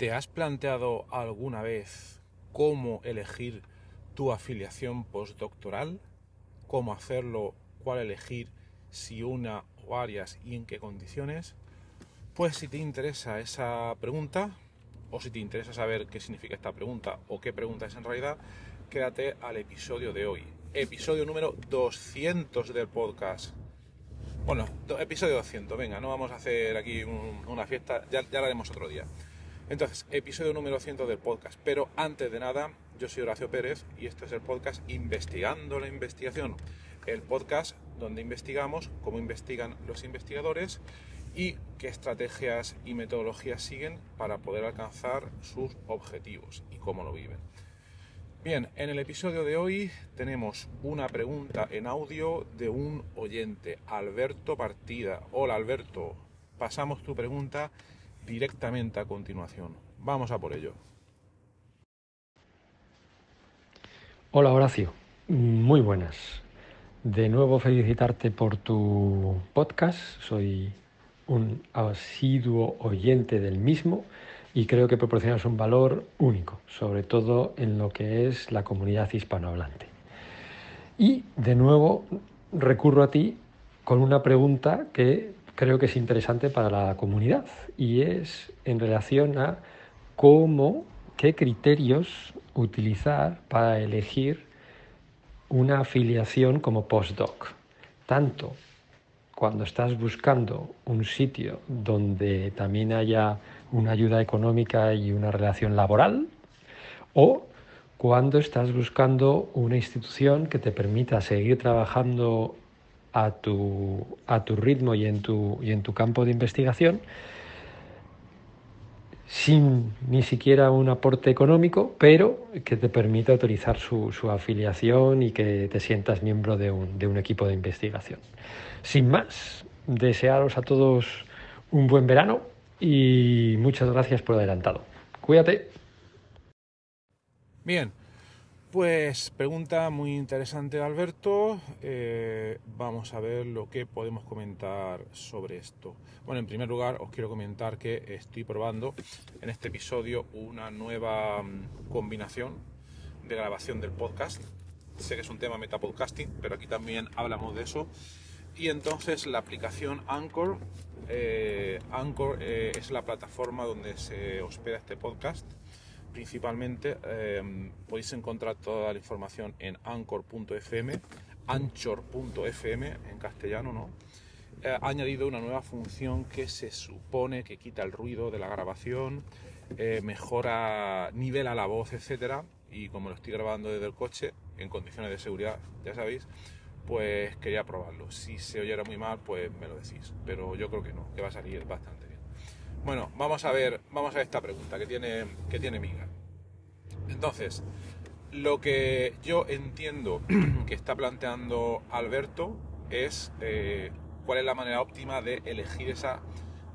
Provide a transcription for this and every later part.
¿Te has planteado alguna vez cómo elegir tu afiliación postdoctoral? ¿Cómo hacerlo? ¿Cuál elegir? Si una o varias y en qué condiciones? Pues si te interesa esa pregunta, o si te interesa saber qué significa esta pregunta o qué pregunta es en realidad, quédate al episodio de hoy. Episodio número 200 del podcast. Bueno, episodio 200, venga, no vamos a hacer aquí una fiesta, ya, ya lo haremos otro día. Entonces, episodio número 100 del podcast. Pero antes de nada, yo soy Horacio Pérez y este es el podcast Investigando la Investigación. El podcast donde investigamos cómo investigan los investigadores y qué estrategias y metodologías siguen para poder alcanzar sus objetivos y cómo lo viven. Bien, en el episodio de hoy tenemos una pregunta en audio de un oyente, Alberto Partida. Hola Alberto, pasamos tu pregunta directamente a continuación. Vamos a por ello. Hola Horacio, muy buenas. De nuevo felicitarte por tu podcast. Soy un asiduo oyente del mismo y creo que proporcionas un valor único, sobre todo en lo que es la comunidad hispanohablante. Y de nuevo recurro a ti con una pregunta que creo que es interesante para la comunidad y es en relación a cómo, qué criterios utilizar para elegir una afiliación como postdoc. Tanto cuando estás buscando un sitio donde también haya una ayuda económica y una relación laboral, o cuando estás buscando una institución que te permita seguir trabajando a tu, a tu ritmo y en tu, y en tu campo de investigación sin ni siquiera un aporte económico, pero que te permita autorizar su, su afiliación y que te sientas miembro de un, de un, equipo de investigación. Sin más, desearos a todos un buen verano y muchas gracias por adelantado. Cuídate. Bien, pues pregunta muy interesante Alberto. Eh, vamos a ver lo que podemos comentar sobre esto. Bueno, en primer lugar os quiero comentar que estoy probando en este episodio una nueva mm, combinación de grabación del podcast. Sé que es un tema metapodcasting, pero aquí también hablamos de eso. Y entonces la aplicación Anchor, eh, Anchor eh, es la plataforma donde se hospeda este podcast principalmente em, podéis encontrar toda la información en anchor.fm, anchor.fm en castellano, ¿no? Eh, ha añadido una nueva función que se supone que quita el ruido de la grabación, eh, mejora, nivela la voz, etcétera. Y como lo estoy grabando desde el coche, en condiciones de seguridad, ya sabéis, pues quería probarlo. Si se oyera muy mal, pues me lo decís. Pero yo creo que no, que va a salir bastante bueno, vamos a ver, vamos a esta pregunta que tiene, que tiene Miga. Entonces, lo que yo entiendo que está planteando Alberto es eh, cuál es la manera óptima de elegir esa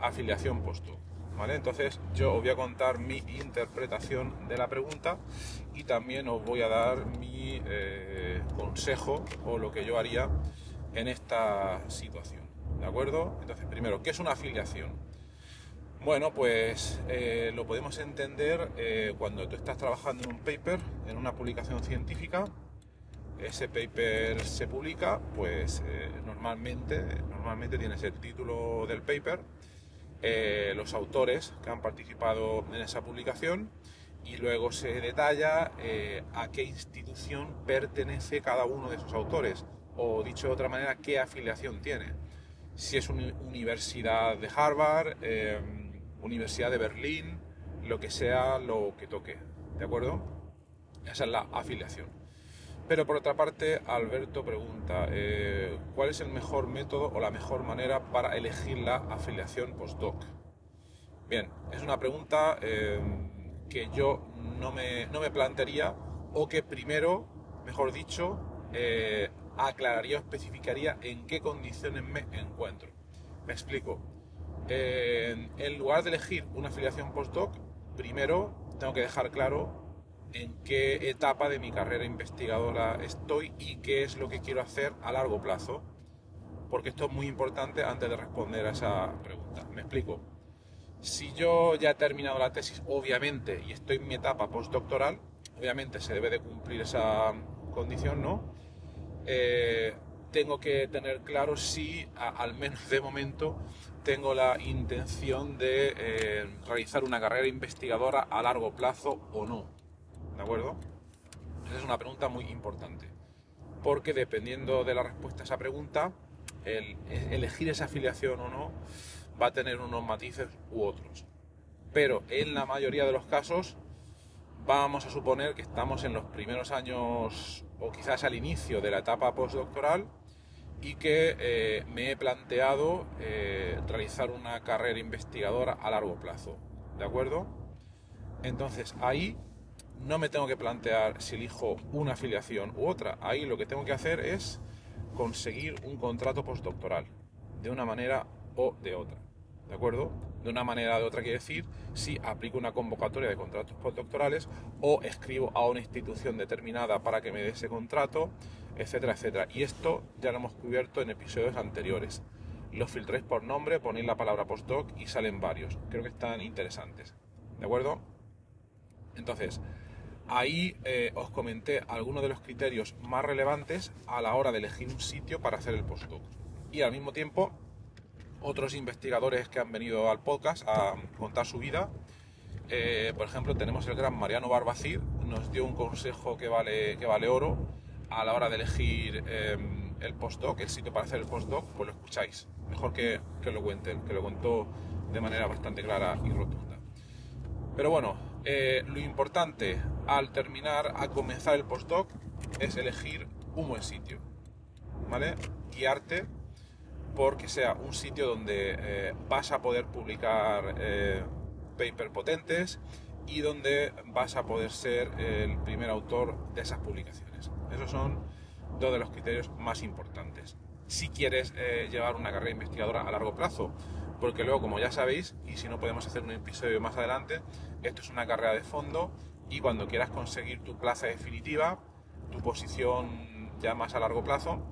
afiliación puesto. ¿Vale? Entonces yo os voy a contar mi interpretación de la pregunta y también os voy a dar mi eh, consejo o lo que yo haría en esta situación. ¿De acuerdo? Entonces, primero, ¿qué es una afiliación? Bueno, pues eh, lo podemos entender eh, cuando tú estás trabajando en un paper, en una publicación científica, ese paper se publica, pues eh, normalmente, normalmente tienes el título del paper, los autores que han participado en esa publicación y luego se detalla a qué institución pertenece cada uno de esos autores o dicho de otra manera, qué afiliación tiene. Si es una universidad de Harvard, Universidad de Berlín, lo que sea lo que toque, ¿de acuerdo? Esa es la afiliación. Pero por otra parte, Alberto pregunta, eh, ¿cuál es el mejor método o la mejor manera para elegir la afiliación postdoc? Bien, es una pregunta eh, que yo no me, no me, plantearía o que primero, mejor dicho, eh, aclararía o especificaría en qué condiciones me encuentro. Me explico en lugar de elegir una afiliación postdoc, primero tengo que dejar claro en qué etapa de mi carrera investigadora estoy y qué es lo que quiero hacer a largo plazo, porque esto es muy importante antes de responder a esa pregunta. Me explico. Si yo ya he terminado la tesis, obviamente, y estoy en mi etapa postdoctoral, obviamente se debe de cumplir esa condición, ¿no? Eh, tengo que tener claro si, al menos de momento, tengo la intención de eh, realizar una carrera investigadora a largo plazo o no. ¿De acuerdo? Esa es una pregunta muy importante. Porque dependiendo de la respuesta a esa pregunta, el elegir esa afiliación o no va a tener unos matices u otros. Pero en la mayoría de los casos vamos a suponer que estamos en los primeros años o quizás al inicio de la etapa postdoctoral y que eh, me he planteado eh, realizar una carrera investigadora a largo plazo. ¿De acuerdo? Entonces ahí no me tengo que plantear si elijo una afiliación u otra. Ahí lo que tengo que hacer es conseguir un contrato postdoctoral, de una manera o de otra. ¿De acuerdo? De una manera o de otra quiere decir si aplico una convocatoria de contratos postdoctorales o escribo a una institución determinada para que me dé ese contrato etcétera, etcétera. Y esto ya lo hemos cubierto en episodios anteriores. Los filtréis por nombre, ponéis la palabra postdoc y salen varios. Creo que están interesantes. ¿De acuerdo? Entonces, ahí eh, os comenté algunos de los criterios más relevantes a la hora de elegir un sitio para hacer el postdoc. Y al mismo tiempo, otros investigadores que han venido al podcast a contar su vida. Eh, por ejemplo, tenemos el gran Mariano Barbacid, nos dio un consejo que vale, que vale oro a la hora de elegir em, el postdoc, el sitio para hacer el postdoc, pues lo escucháis. Mejor que, que lo cuenten, que lo contó de manera bastante clara y rotunda. Pero bueno, eh, lo importante al terminar, a comenzar el postdoc, es elegir un buen sitio. ¿Vale? Guiarte porque sea un sitio donde eh, vas a poder publicar eh, papers potentes y donde vas a poder ser el primer autor de esas publicaciones. Esos son dos de los criterios más importantes. Si quieres eh, llevar una carrera investigadora a largo plazo, porque luego, como ya sabéis, y si no podemos hacer un episodio más adelante, esto es una carrera de fondo y cuando quieras conseguir tu plaza definitiva, tu posición ya más a largo plazo,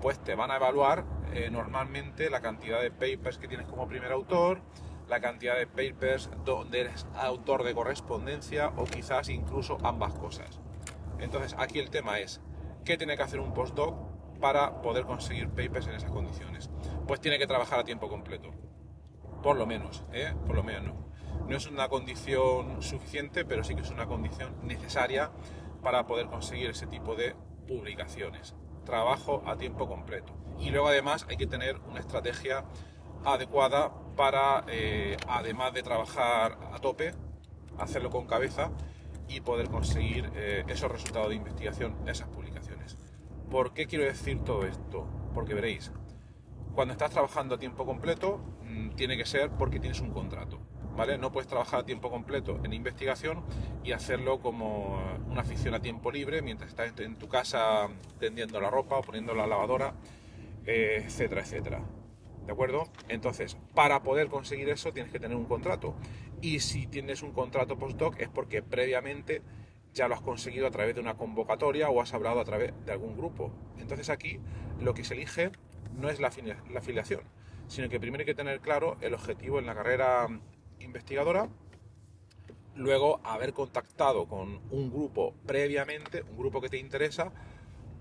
pues te van a evaluar eh, normalmente la cantidad de papers que tienes como primer autor, la cantidad de papers donde eres autor de correspondencia o quizás incluso ambas cosas. Entonces aquí el tema es, ¿qué tiene que hacer un postdoc para poder conseguir papers en esas condiciones? Pues tiene que trabajar a tiempo completo, por lo menos, ¿eh? por lo menos. No es una condición suficiente, pero sí que es una condición necesaria para poder conseguir ese tipo de publicaciones. Trabajo a tiempo completo. Y luego además hay que tener una estrategia adecuada para, eh, además de trabajar a tope, hacerlo con cabeza y poder conseguir eh, esos resultados de investigación, esas publicaciones. ¿Por qué quiero decir todo esto? Porque veréis, cuando estás trabajando a tiempo completo, mm, tiene que ser porque tienes un contrato. No puedes trabajar a tiempo completo en investigación y hacerlo como una afición a tiempo libre mientras estás en tu casa tendiendo la ropa o poniendo la lavadora, eh, etcétera, etcétera. ¿De acuerdo? Entonces, para poder conseguir eso tienes que tener un contrato. Y si tienes un contrato postdoc es porque previamente ya lo has conseguido a través de una convocatoria o has hablado a través de algún grupo. Entonces aquí lo que se elige no es la, afiliación, sino que primero hay que tener claro el objetivo en la carrera investigadora, luego haber contactado con un grupo previamente, un grupo que te interesa,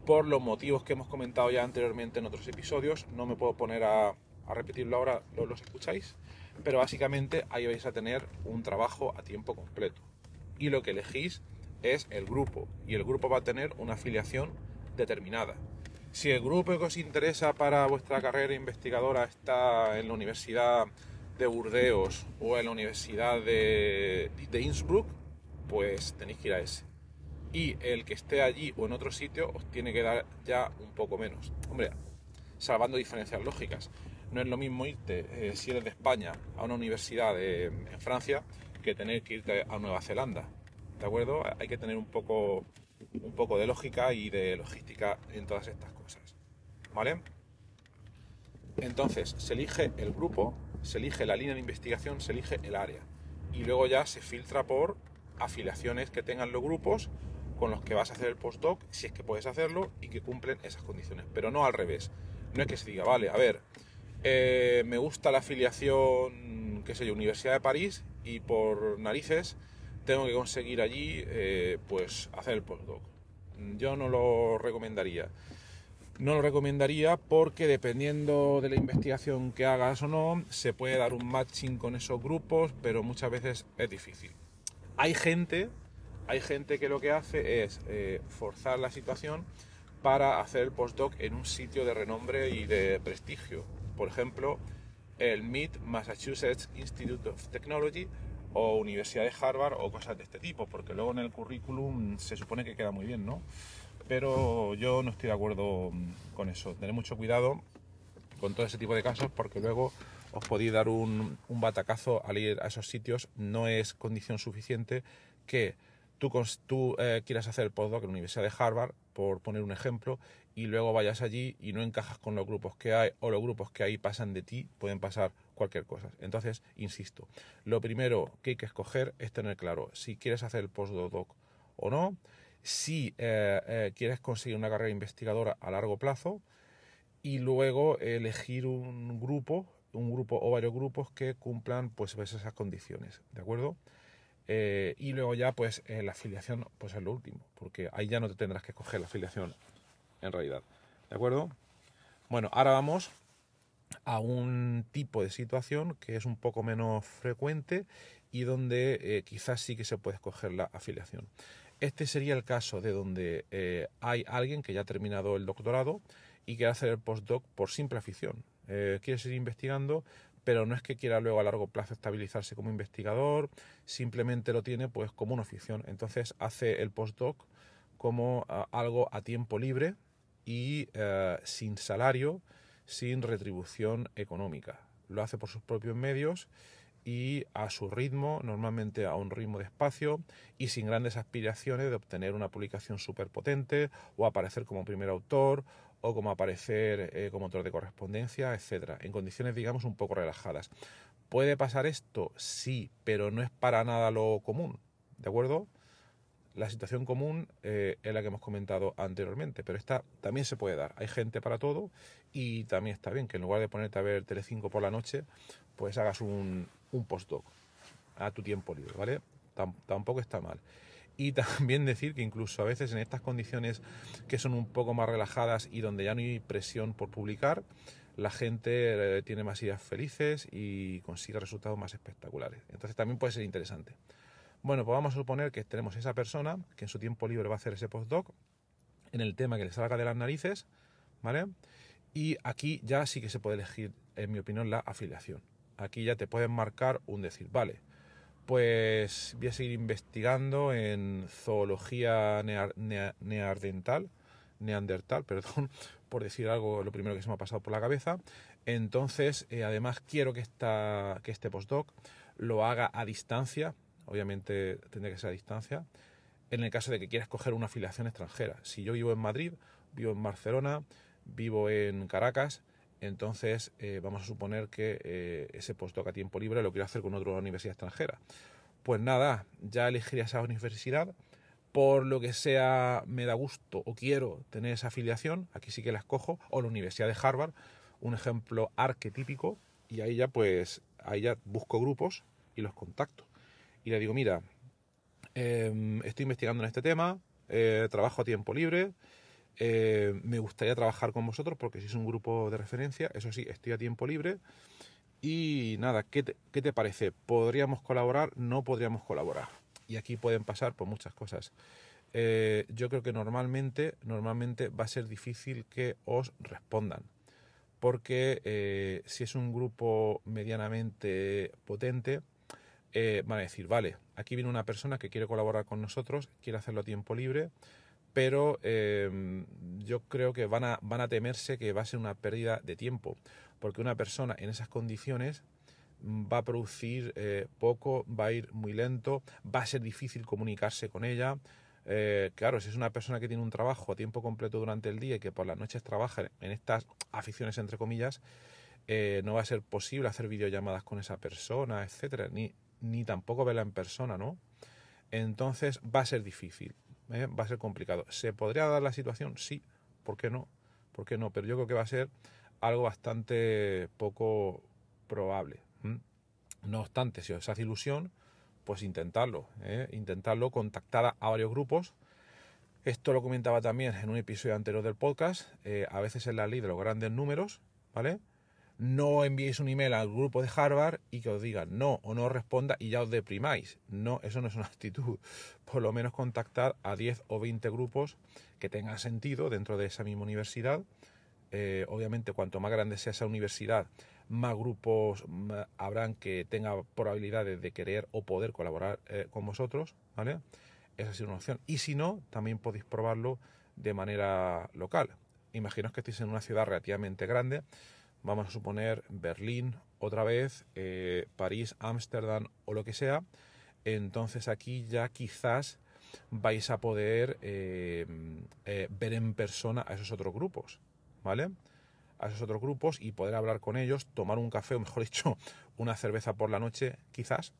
por los motivos que hemos comentado ya anteriormente en otros episodios, no me puedo poner a, repetirlo ahora, los escucháis, pero básicamente ahí vais a tener un trabajo a tiempo completo. Y lo que elegís es el grupo, y el grupo va a tener una afiliación determinada. Si el grupo que os interesa para vuestra carrera investigadora está en la Universidad de Burdeos o en la Universidad de, de Innsbruck, pues tenéis que ir a ese. Y el que esté allí o en otro sitio os tiene que dar ya un poco menos. Hombre, salvando diferencias lógicas. No es lo mismo irte, eh, si eres de España, a una universidad en Francia que tener que irte a Nueva Zelanda. ¿De acuerdo? Hay que tener un poco, un poco de lógica y de logística en todas estas cosas. ¿Vale? Entonces, se elige el grupo, se elige la línea de investigación, se elige el área. Y luego ya se filtra por afiliaciones que tengan los grupos con los que vas a hacer el postdoc, si es que puedes hacerlo, y que cumplen esas condiciones. Pero no al revés. No es que se diga, vale, a ver, eh, me gusta la afiliación qué sé yo, Universidad de París y por narices tengo que conseguir allí, eh, pues, hacer el postdoc. Yo no lo recomendaría. No lo recomendaría porque dependiendo de la investigación que hagas o no, se puede dar un matching con esos grupos, pero muchas veces es difícil. Hay gente, hay gente que lo que hace es eh, forzar la situación para hacer el postdoc en un sitio de renombre y de prestigio. Por ejemplo, el MIT, Massachusetts Institute of Technology, o Universidad de Harvard, o cosas de este tipo, porque luego en el currículum se supone que queda muy bien, ¿no? Pero yo no estoy de acuerdo mm, con eso. Tened mucho cuidado con todo ese tipo de casos, porque luego os podéis dar un, batacazo al ir a esos sitios. No es condición suficiente que tú, tú eh, quieras hacer el postdoc en la Universidad de Harvard, por poner un ejemplo, y luego vayas allí y no encajas con los grupos que hay o los grupos que ahí pasan de ti, pueden pasar cualquier cosa. Entonces, insisto, lo primero que hay que escoger es tener claro si quieres hacer el postdoc o no, si eh, eh, quieres conseguir una carrera investigadora a largo plazo y luego elegir un grupo, un grupo o varios grupos que cumplan pues esas condiciones, ¿de acuerdo? Eh, y luego ya, pues, la afiliación, pues es lo último, porque ahí ya no te tendrás que escoger la afiliación, en realidad. ¿De acuerdo? Bueno, ahora vamos a un tipo de situación que es un poco menos frecuente y donde quizás sí que se puede escoger la afiliación. Este sería el caso de donde hay alguien que ya ha terminado el doctorado y quiere hacer el postdoc por simple afición. quiere seguir investigando, pero no es que quiera luego a largo plazo estabilizarse como investigador, simplemente lo tiene pues como una afición. Entonces hace el postdoc como algo a tiempo libre y eh, sin salario, sin retribución económica. Lo hace por sus propios medios y a su ritmo, normalmente a un ritmo de espacio y sin grandes aspiraciones de obtener una publicación súper potente o aparecer como primer autor o como aparecer eh, como autor de correspondencia, etcétera, en condiciones, digamos, un poco relajadas. ¿Puede pasar esto? Sí, pero no es para nada lo común, ¿de acuerdo? La situación común eh, es la que hemos comentado anteriormente, pero esta también se puede dar. Hay gente para todo y también está bien que en lugar de ponerte a ver Telecinco por la noche, pues hagas un, postdoc a tu tiempo libre, ¿vale? tampoco está mal. Y también decir que incluso a veces en estas condiciones que son un poco más relajadas y donde ya no hay presión por publicar, la gente eh, tiene más ideas felices y consigue resultados más espectaculares. Entonces también puede ser interesante. Bueno, pues vamos a suponer que tenemos esa persona que en su tiempo libre va a hacer ese postdoc en el tema que le salga de las narices, ¿vale? Y aquí ya sí que se puede elegir, en mi opinión, la afiliación. Aquí ya te pueden marcar un decir, vale, pues voy a seguir investigando en zoología neandertal, neandertal, perdón, por decir algo, lo primero que se me ha pasado por la cabeza. Entonces, eh, además quiero que, esta, que este postdoc lo haga a distancia, obviamente tendría que ser a distancia, en el caso de que quieras coger una afiliación extranjera. Si yo vivo en Madrid, vivo en Barcelona, vivo en Caracas, entonces eh, vamos a suponer que eh, ese postdoc a tiempo libre lo quiero hacer con otra universidad extranjera. Pues nada, ya elegiría esa universidad. Por lo que sea, me da gusto o quiero tener esa afiliación, aquí sí que la escojo, o la Universidad de Harvard, un ejemplo arquetípico, y ahí ya pues, ahí ya busco grupos y los contacto. Y le digo, mira, em, estoy investigando en este tema, eh, trabajo a tiempo libre, eh, me gustaría trabajar con vosotros porque si es un grupo de referencia, eso sí, estoy a tiempo libre. Y nada, ¿qué te, parece? ¿Podríamos colaborar? No podríamos colaborar. Y aquí pueden pasar por muchas cosas. Eh, yo creo que normalmente, normalmente va a ser difícil que os respondan. Porque si es un grupo medianamente potente, van a decir, vale, aquí viene una persona que quiere colaborar con nosotros, quiere hacerlo a tiempo libre, pero em, yo creo que van a, van a temerse que va a ser una pérdida de tiempo, porque una persona en esas condiciones va a producir eh, poco, va a ir muy lento, va a ser difícil comunicarse con ella. Eh, claro, si es una persona que tiene un trabajo a tiempo completo durante el día y que por las noches trabaja en estas aficiones, entre comillas, eh, no va a ser posible hacer videollamadas con esa persona, etcétera, ni, ni tampoco verla en persona, ¿no? Entonces va a ser difícil. ¿eh? va a ser complicado. ¿Se podría dar la situación? Sí, ¿por qué no? ¿Por qué no? Pero yo creo que va a ser algo bastante poco probable. No obstante, si os hace ilusión, pues intentarlo, ¿eh? intentarlo, contactar a varios grupos. Esto lo comentaba también en un episodio anterior del podcast. Eh, a veces es la ley de los grandes números, ¿vale? No enviéis un email al grupo de Harvard y que os digan no o no responda y ya os deprimáis. No, eso no es una actitud. Por lo menos contactar a 10 o 20 grupos que tengan sentido dentro de esa misma universidad. Eh, obviamente, cuanto más grande sea esa universidad, más grupos habrán que tengan probabilidades de querer o poder colaborar eh, con vosotros, ¿vale? Esa es una opción. Y si no, también podéis probarlo de manera local. Imaginaos que estéis en una ciudad relativamente grande, vamos a suponer Berlín otra vez, eh, París, Ámsterdam o lo que sea. Entonces aquí ya quizás vais a poder eh, ver en persona a esos otros grupos, ¿vale? a esos otros grupos y poder hablar con ellos, tomar un café o mejor dicho, una cerveza por la noche, quizás,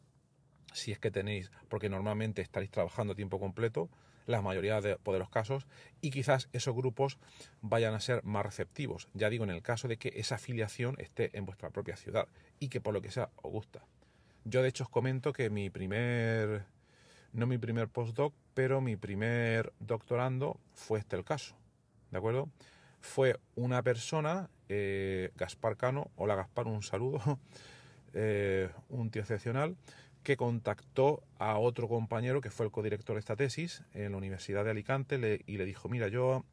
si es que tenéis, porque normalmente estaréis trabajando a tiempo completo, la mayoría de, los casos, y quizás esos grupos vayan a ser más receptivos. Ya digo, en el caso de que esa afiliación esté en vuestra propia ciudad y que por lo que sea os gusta. Yo de hecho os comento que mi primer, no mi primer postdoc, pero mi primer doctorando fue este el caso. ¿De acuerdo? fue una persona, eh, Gaspar Cano, hola Gaspar, un saludo, eh, un tío excepcional, que contactó a otro compañero que fue el codirector de esta tesis en la Universidad de Alicante y le dijo, mira, yo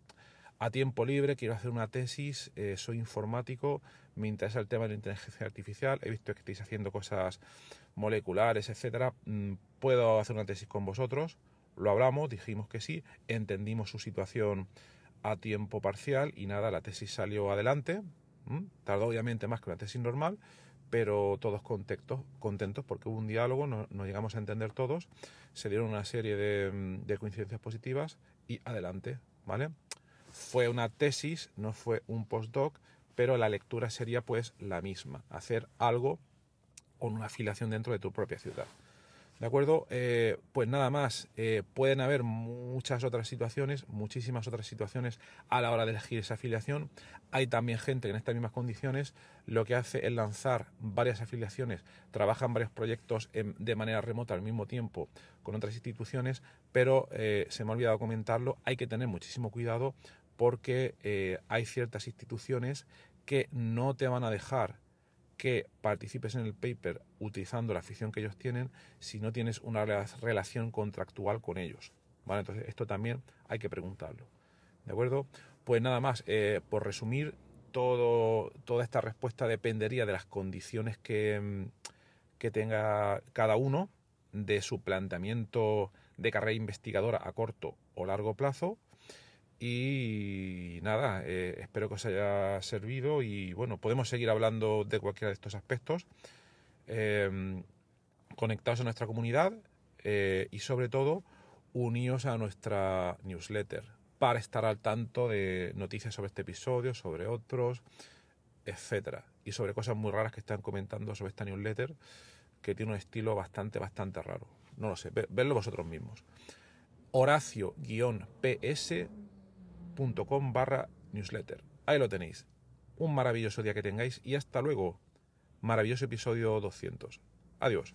a tiempo libre quiero hacer una tesis, eh, soy informático, me interesa el tema de la inteligencia artificial, he visto que estáis haciendo cosas moleculares, etcétera, mm, puedo hacer una tesis con vosotros, lo hablamos, dijimos que sí, entendimos su situación a tiempo parcial y nada, la tesis salió adelante. Tardó obviamente más que una tesis normal, pero todos contentos, contentos porque hubo un diálogo, nos, llegamos a entender todos, se dieron una serie de, de, coincidencias positivas y adelante, ¿vale? Fue una tesis, no fue un postdoc, pero la lectura sería pues la misma, hacer algo con una afiliación dentro de tu propia ciudad. ¿De acuerdo? Eh, pues nada más, eh, pueden haber muchas otras situaciones, muchísimas otras situaciones a la hora de elegir esa afiliación. Hay también gente que en estas mismas condiciones lo que hace es lanzar varias afiliaciones, trabajan varios proyectos de manera remota al mismo tiempo con otras instituciones, pero eh, se me ha olvidado comentarlo, hay que tener muchísimo cuidado porque hay ciertas instituciones que no te van a dejar que participes en el paper utilizando la afición que ellos tienen si no tienes una relación contractual con ellos. ¿vale? Entonces, esto también hay que preguntarlo. ¿De acuerdo? Pues nada más, eh, por resumir, todo, toda esta respuesta dependería de las condiciones que, mm, que tenga cada uno, de su planteamiento de carrera investigadora a corto o largo plazo y nada, eh, espero que os haya servido y bueno, podemos seguir hablando de cualquiera de estos aspectos. Eh, conectados a nuestra comunidad eh, y sobre todo uníos a nuestra newsletter para estar al tanto de noticias sobre este episodio, sobre otros, etcétera, y sobre cosas muy raras que están comentando sobre esta newsletter que tiene un estilo bastante, bastante raro. No lo sé, vedlo vosotros mismos. Horacio-PS com barra newsletter. Ahí lo tenéis. Un maravilloso día que tengáis y hasta luego. Maravilloso episodio 200. Adiós.